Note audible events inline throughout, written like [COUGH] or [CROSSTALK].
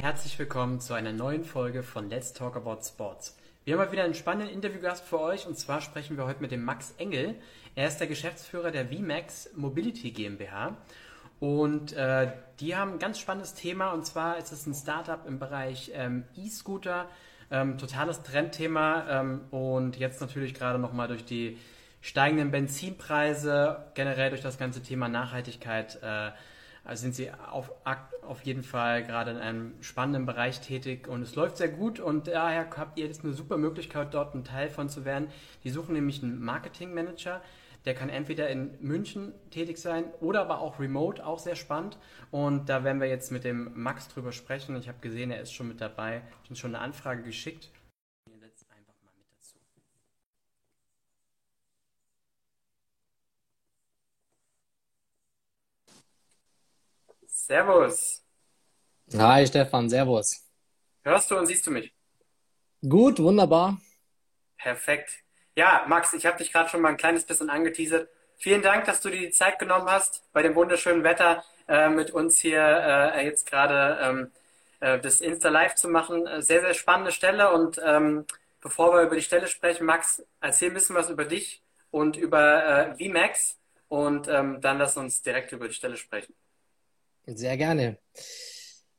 Herzlich willkommen zu einer neuen Folge von Let's Talk About Sports. Wir haben mal wieder einen spannenden Interviewgast für euch und zwar sprechen wir heute mit dem Max Engel. Er ist der Geschäftsführer der VMAX Mobility GmbH und äh, die haben ein ganz spannendes Thema und zwar ist es ein Startup im Bereich ähm, E-Scooter, ähm, totales Trendthema ähm, und jetzt natürlich gerade nochmal durch die steigenden Benzinpreise, generell durch das ganze Thema Nachhaltigkeit, äh, sind sie auf, auf jeden Fall gerade in einem spannenden Bereich tätig und es läuft sehr gut und daher habt ihr jetzt eine super Möglichkeit, dort ein Teil von zu werden. Die suchen nämlich einen Marketingmanager, der kann entweder in München tätig sein oder aber auch remote, auch sehr spannend. Und da werden wir jetzt mit dem Max drüber sprechen. Ich habe gesehen, er ist schon mit dabei, ich habe schon eine Anfrage geschickt. Servus. Hi Stefan, Servus. Hörst du und siehst du mich? Gut, wunderbar. Perfekt. Ja, Max, ich habe dich gerade schon mal ein kleines bisschen angeteasert. Vielen Dank, dass du dir die Zeit genommen hast, bei dem wunderschönen Wetter äh, mit uns hier äh, jetzt gerade ähm, äh, das Insta Live zu machen. Sehr, sehr spannende Stelle. Und ähm, bevor wir über die Stelle sprechen, Max, erzähl ein bisschen was über dich und über äh, VMAX und ähm, dann lass uns direkt über die Stelle sprechen. Sehr gerne.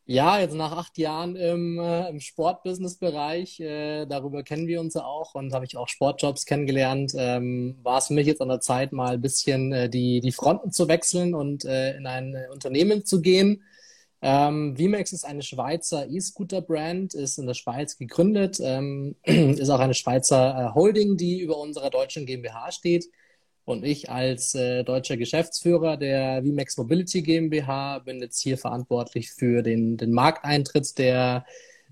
Ja, jetzt nach acht Jahren im, äh, im Sportbusiness-Bereich, äh, darüber kennen wir uns ja auch und habe ich auch Sportjobs kennengelernt, ähm, war es für mich jetzt an der Zeit, mal ein bisschen äh, die, die Fronten zu wechseln und äh, in ein Unternehmen zu gehen. Ähm, VMAX ist eine Schweizer E-Scooter-Brand, ist in der Schweiz gegründet, ähm, [CLEARS THROAT] ist auch eine Schweizer äh, Holding, die über unserer deutschen GmbH steht. Und ich als äh, deutscher Geschäftsführer der VMAX Mobility GmbH bin jetzt hier verantwortlich für den, den Markteintritt der,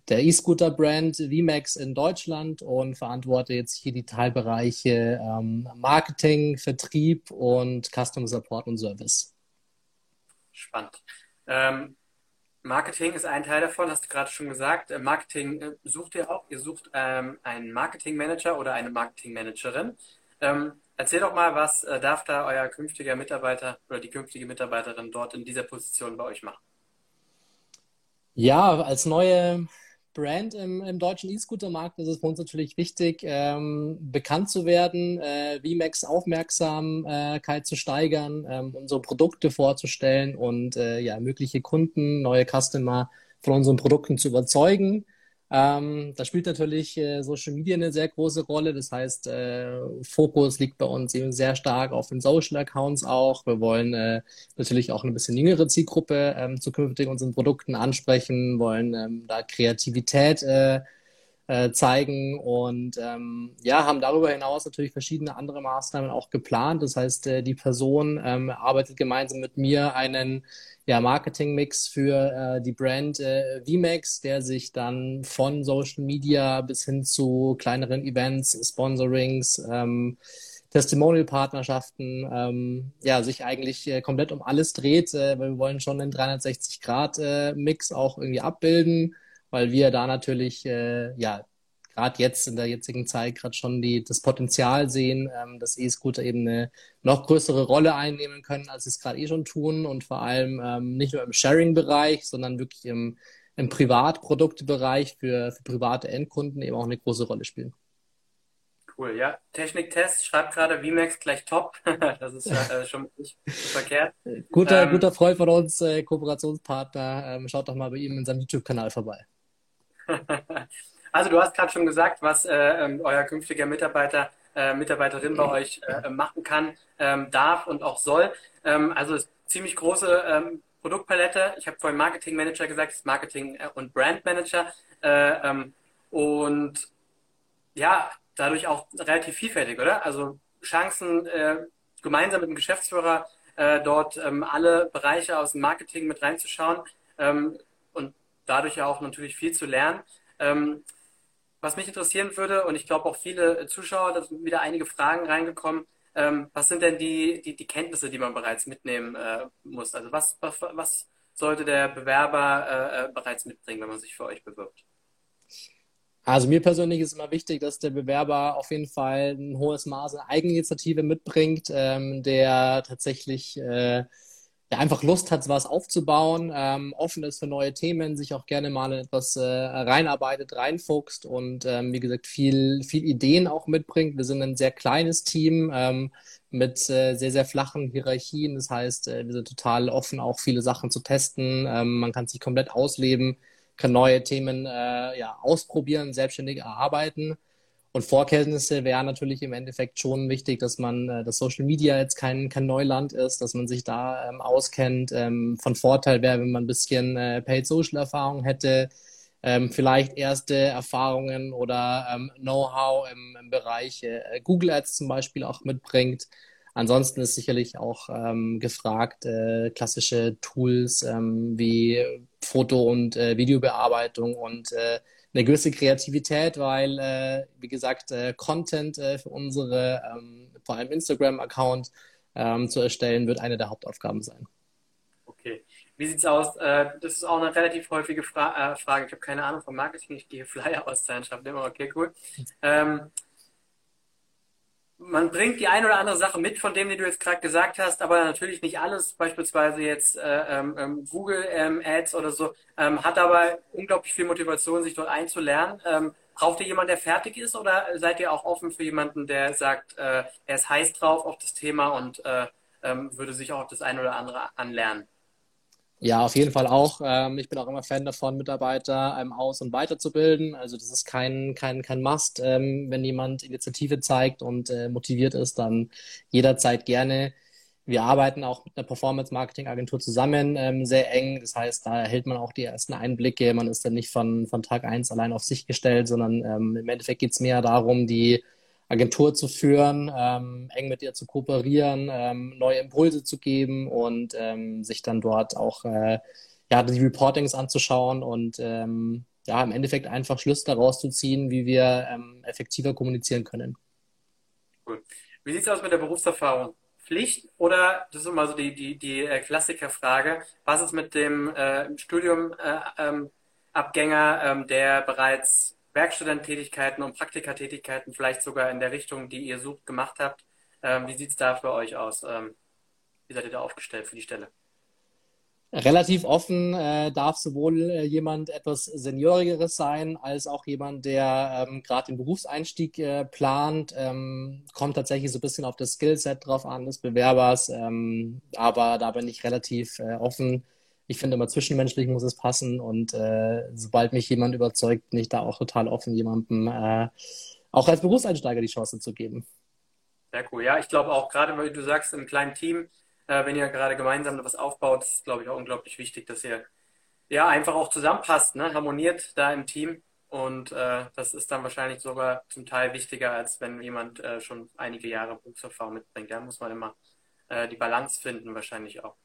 E-Scooter-Brand VMAX in Deutschland und verantworte jetzt hier die Teilbereiche ähm, Marketing, Vertrieb und Custom Support und Service. Spannend. Ähm, Marketing ist ein Teil davon, hast du gerade schon gesagt. Äh, Marketing äh, sucht ihr auch. Ihr sucht ähm, einen Marketingmanager oder eine Marketingmanagerin. Erzähl doch mal, was äh, darf da euer künftiger Mitarbeiter oder die künftige Mitarbeiterin dort in dieser Position bei euch machen? Ja, als neue Brand im, im deutschen E-Scooter-Markt ist es für uns natürlich wichtig, ähm, bekannt zu werden, äh, VMAX Aufmerksamkeit zu steigern, ähm, unsere Produkte vorzustellen und äh, ja, mögliche Kunden, neue Customer von unseren Produkten zu überzeugen. Ähm, da spielt natürlich äh, Social Media eine sehr große Rolle. Das heißt, äh, Fokus liegt bei uns eben sehr stark auf den Social Accounts auch. Wir wollen äh, natürlich auch eine bisschen jüngere Zielgruppe ähm, zukünftig unseren Produkten ansprechen, wollen ähm, da Kreativität äh, äh, zeigen. Und ähm, ja, haben darüber hinaus natürlich verschiedene andere Maßnahmen auch geplant. Das heißt, äh, die Person ähm, arbeitet gemeinsam mit mir einen ja, Marketingmix für äh, die Brand äh, VMAX, der sich dann von Social Media bis hin zu kleineren Events, Sponsorings, ähm, Testimonial-Partnerschaften, ähm, ja, sich eigentlich äh, komplett um alles dreht, äh, weil wir wollen schon den 360-Grad-Mix äh, auch irgendwie abbilden, weil wir da natürlich, äh, ja, gerade jetzt in der jetzigen Zeit gerade schon die, das Potenzial sehen, ähm, dass E-Scooter eben eine noch größere Rolle einnehmen können, als sie es gerade eh schon tun und vor allem ähm, nicht nur im Sharing-Bereich, sondern wirklich im, im Privatproduktebereich für, für private Endkunden eben auch eine große Rolle spielen. Cool, ja. Techniktest schreibt gerade VMAX gleich top. [LAUGHS] das ist ja äh, schon nicht verkehrt. Guter, ähm, guter Freund von uns, äh, Kooperationspartner. Ähm, schaut doch mal bei ihm in seinem YouTube-Kanal vorbei. [LAUGHS] Also du hast gerade schon gesagt, was äh, ähm, euer künftiger Mitarbeiter, äh, Mitarbeiterin bei euch äh, machen kann, ähm, darf und auch soll. Ähm, also ziemlich große ähm, Produktpalette. Ich habe vorhin Marketing Manager gesagt, ist Marketing äh, und Brand Manager. Äh, ähm, und ja, dadurch auch relativ vielfältig, oder? Also Chancen, äh, gemeinsam mit dem Geschäftsführer dort alle Bereiche aus dem Marketing mit reinzuschauen dadurch ja auch natürlich viel zu lernen was mich interessieren würde, und ich glaube auch viele Zuschauer, da sind wieder einige Fragen reingekommen, ähm, was sind denn die, die, die, Kenntnisse, die man bereits mitnehmen äh, muss? Also was, was, was, sollte der Bewerber äh, äh, bereits mitbringen, wenn man sich für euch bewirbt? Also mir persönlich ist immer wichtig, dass der Bewerber auf jeden Fall ein hohes Maß an Eigeninitiative mitbringt, ähm, der tatsächlich äh, ja, einfach Lust hat, was aufzubauen, ähm, offen ist für neue Themen, sich auch gerne mal in etwas äh, reinarbeitet, reinfuchst und ähm, wie gesagt viel, viel Ideen auch mitbringt. Wir sind ein sehr kleines Team ähm, mit äh, sehr, sehr flachen Hierarchien. Das heißt, äh, wir sind total offen, auch viele Sachen zu testen. Ähm, man kann sich komplett ausleben, kann neue Themen äh, ja, ausprobieren, selbstständig erarbeiten. Und Vorkenntnisse wären natürlich im Endeffekt schon wichtig, dass man, äh, dass Social Media jetzt kein, kein Neuland ist, dass man sich da ähm, auskennt. Ähm, von Vorteil wäre, wenn man ein bisschen äh, Paid Social Erfahrung hätte, ähm, vielleicht erste Erfahrungen oder ähm, Know-how im, im Bereich äh, Google Ads zum Beispiel auch mitbringt. Ansonsten ist sicherlich auch ähm, gefragt, äh, klassische Tools ähm, wie Foto- und äh, Videobearbeitung und äh, eine gewisse Kreativität, weil, äh, wie gesagt, äh, Content äh, für unsere, ähm, vor allem Instagram-Account ähm, zu erstellen, wird eine der Hauptaufgaben sein. Okay. Wie sieht's aus? Äh, das ist auch eine relativ häufige Fra äh, Frage. Ich habe keine Ahnung vom Marketing, ich gehe Flyer auszahlen, schreibt immer, okay, cool. Ähm, man bringt die ein oder andere Sache mit, von dem, die du jetzt gerade gesagt hast, aber natürlich nicht alles. Beispielsweise jetzt äh, ähm, ähm, Google ähm, Ads oder so, ähm, hat aber unglaublich viel Motivation, sich dort einzulernen. Ähm, braucht ihr jemanden, der fertig ist, oder seid ihr auch offen für jemanden, der sagt, äh, er ist heiß drauf auf das Thema und äh, ähm, würde sich auch das ein oder andere anlernen? Ja, auf jeden Fall auch. Ähm, ich bin auch immer Fan davon, Mitarbeiter ähm, aus- und weiterzubilden. Also das ist kein, kein, kein Must. Ähm, wenn jemand Initiative zeigt und äh, motiviert ist, dann jederzeit gerne. Wir arbeiten auch mit einer Performance-Marketing-Agentur zusammen, ähm, sehr eng. Das heißt, da erhält man auch die ersten Einblicke. Man ist dann nicht von, von Tag eins allein auf sich gestellt, sondern im Endeffekt geht es mehr darum, die Agentur zu führen, ähm, eng mit ihr zu kooperieren, ähm, neue Impulse zu geben und ähm, sich dann dort auch äh, ja, die Reportings anzuschauen und ähm, ja, im Endeffekt einfach Schlüsse daraus zu ziehen, wie wir ähm, effektiver kommunizieren können. Cool. Wie sieht es aus mit der Berufserfahrung? Pflicht oder, das ist immer so die, die, die äh, Klassikerfrage, was ist mit dem äh, Studiumabgänger, äh, ähm, der bereits Werkstudententätigkeiten und Praktikatätigkeiten vielleicht sogar in der Richtung, die ihr sucht, gemacht habt. Ähm, wie sieht es da für euch aus? Ähm, wie seid ihr da aufgestellt für die Stelle? Relativ offen äh, darf sowohl äh, jemand etwas Seniorigeres sein, als auch jemand, der ähm, gerade den Berufseinstieg äh, plant. Ähm, kommt tatsächlich so ein bisschen auf das Skillset drauf an des Bewerbers, ähm, aber da bin ich relativ äh, offen ich finde immer zwischenmenschlich muss es passen und äh, sobald mich jemand überzeugt, bin ich da auch total offen, jemandem äh, auch als Berufseinsteiger die Chance zu geben. Sehr cool. Ja, ich glaube auch gerade, weil du sagst, im kleinen Team, äh, wenn ihr gerade gemeinsam etwas aufbaut, ist, glaube ich, auch unglaublich wichtig, dass ihr ja einfach auch zusammenpasst, ne? harmoniert da im Team. Und äh, das ist dann wahrscheinlich sogar zum Teil wichtiger, als wenn jemand äh, schon einige Jahre Berufserfahrung mitbringt. Da muss man immer äh, die Balance finden, wahrscheinlich auch.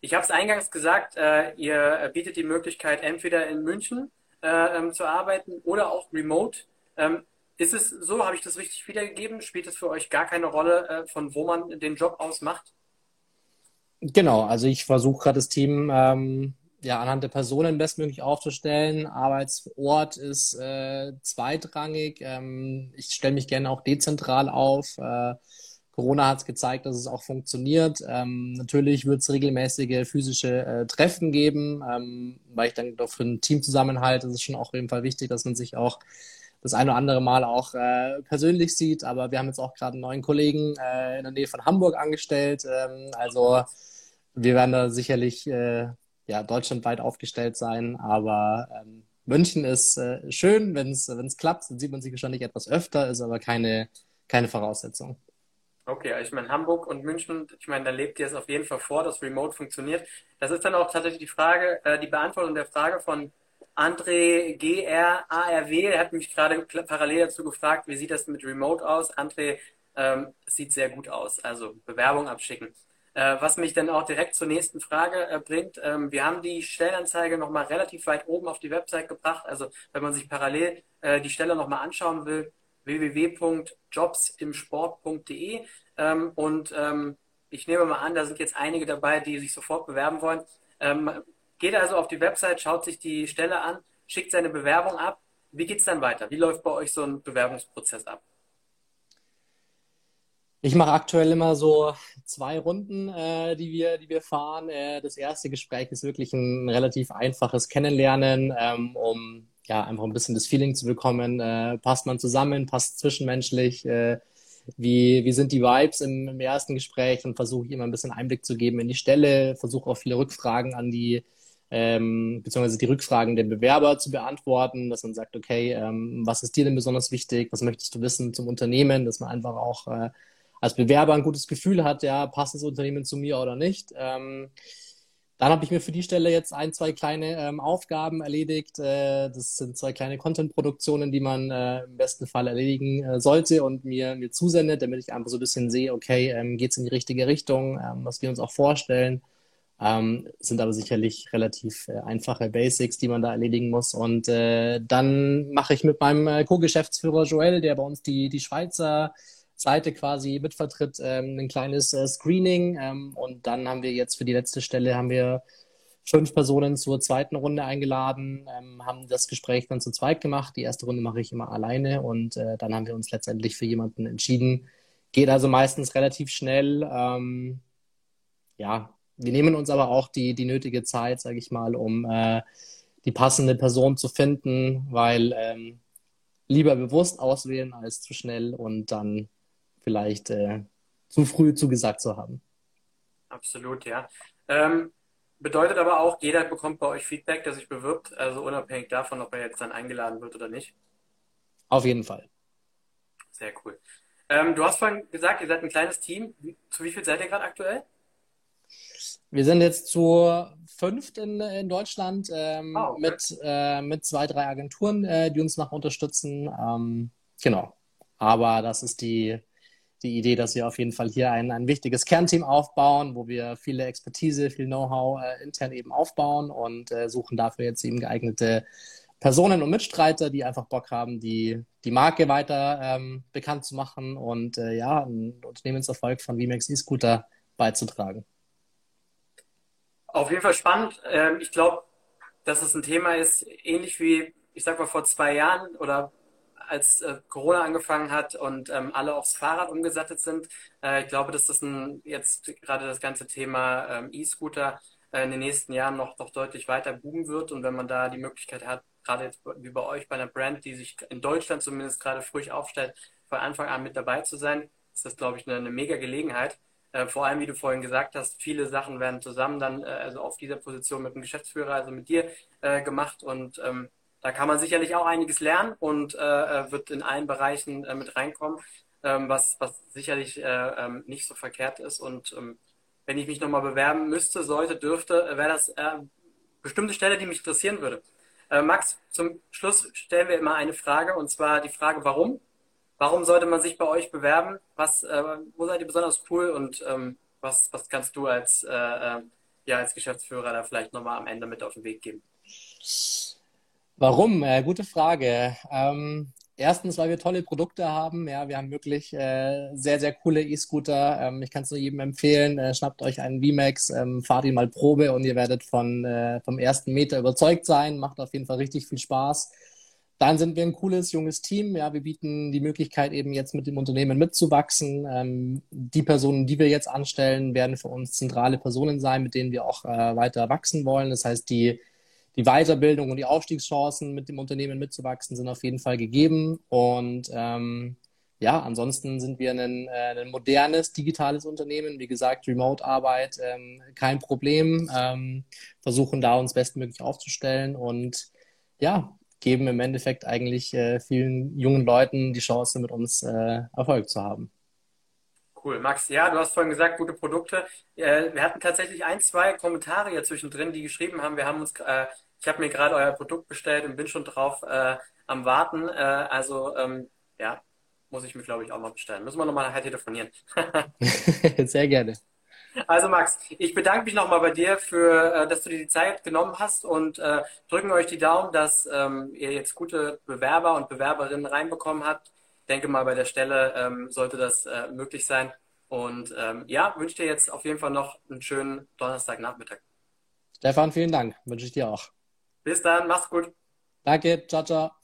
Ich habe es eingangs gesagt, äh, ihr bietet die Möglichkeit, entweder in München äh, ähm, zu arbeiten oder auch remote. Ähm, ist es so, habe ich das richtig wiedergegeben? Spielt es für euch gar keine Rolle, äh, von wo man den Job aus macht? Genau, also ich versuche gerade das Team ähm, ja, anhand der Personen bestmöglich aufzustellen. Arbeitsort ist äh, zweitrangig. Ähm, ich stelle mich gerne auch dezentral auf. Äh, Corona hat es gezeigt, dass es auch funktioniert. Ähm, natürlich wird es regelmäßige physische äh, Treffen geben, ähm, weil ich dann doch für einen Teamzusammenhalt ist es schon auch auf jeden Fall wichtig, dass man sich auch das eine oder andere Mal auch äh, persönlich sieht. Aber wir haben jetzt auch gerade einen neuen Kollegen äh, in der Nähe von Hamburg angestellt. Ähm, also wir werden da sicherlich äh, ja, deutschlandweit aufgestellt sein. Aber ähm, München ist äh, schön, wenn es klappt, dann sieht man sich wahrscheinlich etwas öfter, ist aber keine, keine Voraussetzung. Okay, also ich meine, Hamburg und München, ich meine, da lebt ihr es auf jeden Fall vor, dass Remote funktioniert. Das ist dann auch tatsächlich die Frage, äh, die Beantwortung der Frage von André GRARW, er hat mich gerade parallel dazu gefragt, wie sieht das mit Remote aus? André, ähm, sieht sehr gut aus, also Bewerbung abschicken. Äh, was mich dann auch direkt zur nächsten Frage äh, bringt, ähm, wir haben die Stellenanzeige nochmal relativ weit oben auf die Website gebracht, also wenn man sich parallel äh, die Stelle nochmal anschauen will, www.jobsimsport.de ähm, und ähm, ich nehme mal an, da sind jetzt einige dabei, die sich sofort bewerben wollen. Ähm, geht also auf die Website, schaut sich die Stelle an, schickt seine Bewerbung ab. Wie geht es dann weiter? Wie läuft bei euch so ein Bewerbungsprozess ab? Ich mache aktuell immer so zwei Runden, äh, die wir, die wir fahren. Äh, das erste Gespräch ist wirklich ein relativ einfaches Kennenlernen, ähm, um ja einfach ein bisschen das Feeling zu bekommen. Äh, passt man zusammen, passt zwischenmenschlich? Äh, wie, wie sind die Vibes im, im ersten Gespräch? Und versuche ich immer ein bisschen Einblick zu geben in die Stelle, versuche auch viele Rückfragen an die ähm, beziehungsweise die Rückfragen der Bewerber zu beantworten, dass man sagt, okay, ähm, was ist dir denn besonders wichtig? Was möchtest du wissen zum Unternehmen? Dass man einfach auch äh, als Bewerber ein gutes Gefühl hat, ja, passt das Unternehmen zu mir oder nicht. Ähm, dann habe ich mir für die Stelle jetzt ein, zwei kleine ähm, Aufgaben erledigt. Äh, das sind zwei kleine Content-Produktionen, die man äh, im besten Fall erledigen äh, sollte und mir, mir zusendet, damit ich einfach so ein bisschen sehe, okay, ähm, geht es in die richtige Richtung, ähm, was wir uns auch vorstellen. Ähm, sind aber sicherlich relativ äh, einfache Basics, die man da erledigen muss. Und äh, dann mache ich mit meinem äh, Co-Geschäftsführer Joel, der bei uns die, die Schweizer Seite quasi mitvertritt, ähm, ein kleines äh, Screening. Ähm, und dann haben wir jetzt für die letzte Stelle haben wir fünf Personen zur zweiten Runde eingeladen, ähm, haben das Gespräch dann zu zweit gemacht. Die erste Runde mache ich immer alleine und äh, dann haben wir uns letztendlich für jemanden entschieden. Geht also meistens relativ schnell. Ähm, ja, wir nehmen uns aber auch die, die nötige Zeit, sage ich mal, um äh, die passende Person zu finden, weil ähm, lieber bewusst auswählen als zu schnell und dann vielleicht äh, zu früh zugesagt zu haben. Absolut, ja. Ähm, bedeutet aber auch, jeder bekommt bei euch Feedback, der sich bewirbt, also unabhängig davon, ob er jetzt dann eingeladen wird oder nicht. Auf jeden Fall. Sehr cool. Ähm, du hast vorhin gesagt, ihr seid ein kleines Team. Zu wie viel seid ihr gerade aktuell? Wir sind jetzt zu fünft in, in Deutschland ähm, oh, okay. mit, äh, mit zwei, drei Agenturen, äh, die uns noch unterstützen. Ähm, genau. Aber das ist die, die Idee, dass wir auf jeden Fall hier ein, ein wichtiges Kernteam aufbauen, wo wir viele Expertise, viel Know-how äh, intern eben aufbauen und äh, suchen dafür jetzt eben geeignete Personen und Mitstreiter, die einfach Bock haben, die, die Marke weiter ähm, bekannt zu machen und äh, ja, einen Unternehmenserfolg von VMAX E-Scooter beizutragen. Auf jeden Fall spannend. Ähm, ich glaube, dass es ein Thema ist, ähnlich wie, ich sag mal, vor zwei Jahren oder als äh, Corona angefangen hat und ähm, alle aufs Fahrrad umgesattet sind. Äh, ich glaube, dass das ein, jetzt gerade das ganze Thema ähm, E-Scooter äh, in den nächsten Jahren noch, noch deutlich weiter boomen wird. Und wenn man da die Möglichkeit hat, gerade jetzt wie bei euch bei einer Brand, die sich in Deutschland zumindest gerade früh aufstellt, von Anfang an mit dabei zu sein, ist das, glaube ich, eine, eine mega Gelegenheit. Äh, vor allem, wie du vorhin gesagt hast, viele Sachen werden zusammen dann, äh, also auf dieser Position mit dem Geschäftsführer, also mit dir, äh, gemacht. Und ähm, da kann man sicherlich auch einiges lernen und äh, wird in allen Bereichen äh, mit reinkommen, ähm, was, was sicherlich äh, ähm, nicht so verkehrt ist. Und ähm, wenn ich mich nochmal bewerben müsste, sollte, dürfte, wäre das eine bestimmte Stelle, die mich interessieren würde. Max, zum Schluss stellen wir immer eine Frage und zwar die Frage, warum? Warum sollte man sich bei euch bewerben? Was, äh, wo seid ihr besonders cool und ähm, was, was kannst du als, äh, äh, ja, als Geschäftsführer da vielleicht nochmal am Ende mit auf den Weg geben? Warum? Äh, gute Frage. Ähm, erstens, weil wir tolle Produkte haben. Ja, wir haben wirklich äh, sehr, sehr coole E-Scooter. Ähm, ich kann es nur jedem empfehlen. Äh, schnappt euch einen VMAX, ähm, fahrt ihn mal Probe und ihr werdet von, äh, vom ersten Meter überzeugt sein. Macht auf jeden Fall richtig viel Spaß. Dann sind wir ein cooles, junges Team. Ja, wir bieten die Möglichkeit, eben jetzt mit dem Unternehmen mitzuwachsen. Ähm, die Personen, die wir jetzt anstellen, werden für uns zentrale Personen sein, mit denen wir auch äh, weiter wachsen wollen. Das heißt, die, die Weiterbildung und die Aufstiegschancen, mit dem Unternehmen mitzuwachsen, sind auf jeden Fall gegeben. Und ähm, ja, ansonsten sind wir ein, äh, ein modernes, digitales Unternehmen. Wie gesagt, Remote-Arbeit, ähm, kein Problem. Ähm, versuchen da uns bestmöglich aufzustellen und ja, geben im Endeffekt eigentlich äh, vielen jungen Leuten die Chance, mit uns äh, Erfolg zu haben. Cool, Max. Ja, du hast vorhin gesagt, gute Produkte. Äh, wir hatten tatsächlich ein, zwei Kommentare hier zwischendrin, die geschrieben haben, wir haben uns, äh, ich habe mir gerade euer Produkt bestellt und bin schon drauf äh, am Warten. Äh, also ähm, ja, muss ich mir, glaube ich, auch mal bestellen. Müssen wir nochmal nachher telefonieren. [LAUGHS] [LAUGHS] Sehr gerne. Also Max, ich bedanke mich nochmal bei dir für, äh, dass du dir die Zeit genommen hast und äh, drücken euch die Daumen, dass ähm, ihr jetzt gute Bewerber und Bewerberinnen reinbekommen habt. Ich denke mal, bei der Stelle ähm, sollte das äh, möglich sein. Und ähm, ja, wünsche dir jetzt auf jeden Fall noch einen schönen Donnerstagnachmittag. Stefan, vielen Dank. Wünsche ich dir auch. Bis dann, mach's gut. Danke, ciao, ciao.